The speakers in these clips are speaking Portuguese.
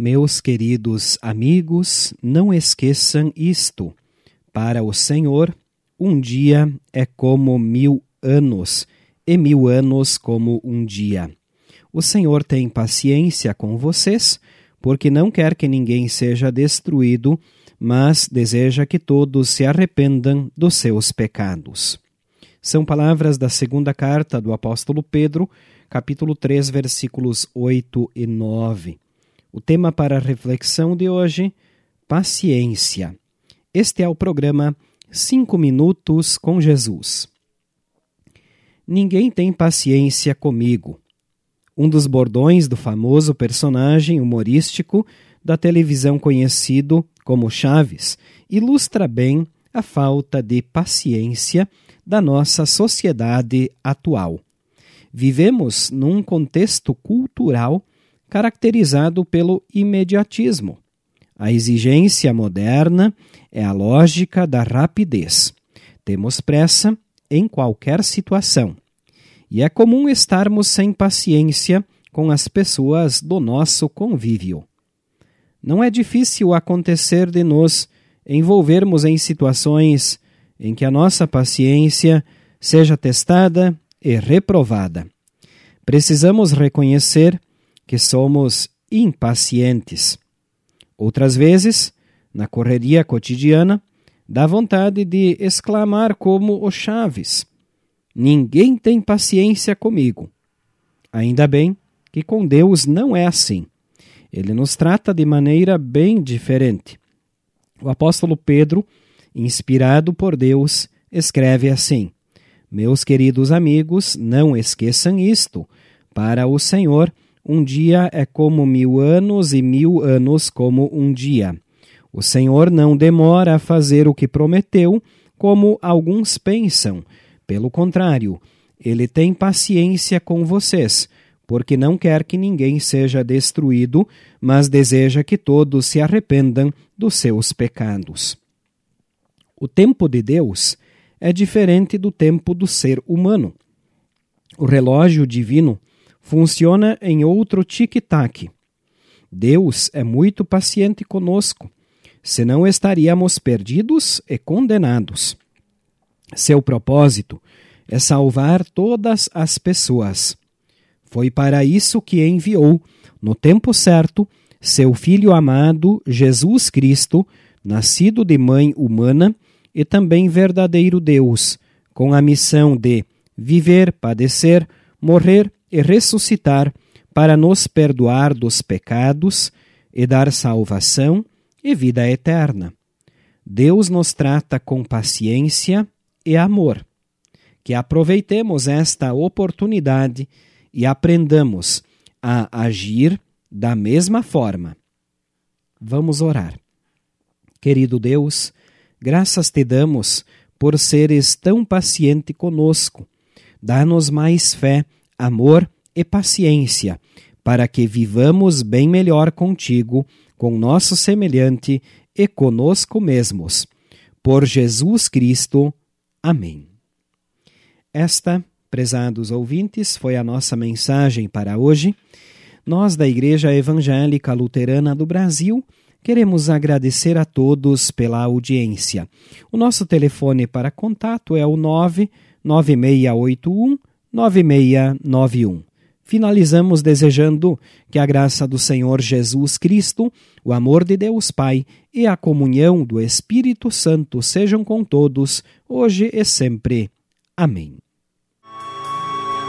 Meus queridos amigos, não esqueçam isto. Para o Senhor, um dia é como mil anos, e mil anos como um dia. O Senhor tem paciência com vocês, porque não quer que ninguém seja destruído, mas deseja que todos se arrependam dos seus pecados. São palavras da segunda carta do apóstolo Pedro, capítulo 3, versículos 8 e 9. O tema para a reflexão de hoje: paciência. Este é o programa Cinco Minutos com Jesus. Ninguém tem paciência comigo. Um dos bordões do famoso personagem humorístico da televisão conhecido como Chaves ilustra bem a falta de paciência da nossa sociedade atual. Vivemos num contexto cultural caracterizado pelo imediatismo. A exigência moderna é a lógica da rapidez. Temos pressa em qualquer situação. E é comum estarmos sem paciência com as pessoas do nosso convívio. Não é difícil acontecer de nos envolvermos em situações em que a nossa paciência seja testada e reprovada. Precisamos reconhecer que somos impacientes. Outras vezes, na correria cotidiana, dá vontade de exclamar como o Chaves: Ninguém tem paciência comigo. Ainda bem que com Deus não é assim. Ele nos trata de maneira bem diferente. O apóstolo Pedro, inspirado por Deus, escreve assim: Meus queridos amigos, não esqueçam isto. Para o Senhor, um dia é como mil anos e mil anos como um dia. O Senhor não demora a fazer o que prometeu, como alguns pensam. Pelo contrário, ele tem paciência com vocês, porque não quer que ninguém seja destruído, mas deseja que todos se arrependam dos seus pecados. O tempo de Deus é diferente do tempo do ser humano. O relógio divino funciona em outro tic-tac. Deus é muito paciente conosco, senão estaríamos perdidos e condenados. Seu propósito é salvar todas as pessoas. Foi para isso que enviou, no tempo certo, seu Filho amado, Jesus Cristo, nascido de mãe humana e também verdadeiro Deus, com a missão de viver, padecer, morrer e ressuscitar para nos perdoar dos pecados e dar salvação e vida eterna. Deus nos trata com paciência e amor. Que aproveitemos esta oportunidade e aprendamos a agir da mesma forma. Vamos orar. Querido Deus, graças te damos por seres tão paciente conosco. Dá-nos mais fé amor e paciência, para que vivamos bem melhor contigo, com nosso semelhante e conosco mesmos. Por Jesus Cristo. Amém. Esta, prezados ouvintes, foi a nossa mensagem para hoje. Nós, da Igreja Evangélica Luterana do Brasil, queremos agradecer a todos pela audiência. O nosso telefone para contato é o 99681 9691. Finalizamos desejando que a graça do Senhor Jesus Cristo, o amor de Deus Pai e a comunhão do Espírito Santo sejam com todos, hoje e sempre. Amém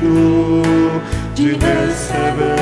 contigo, de receber.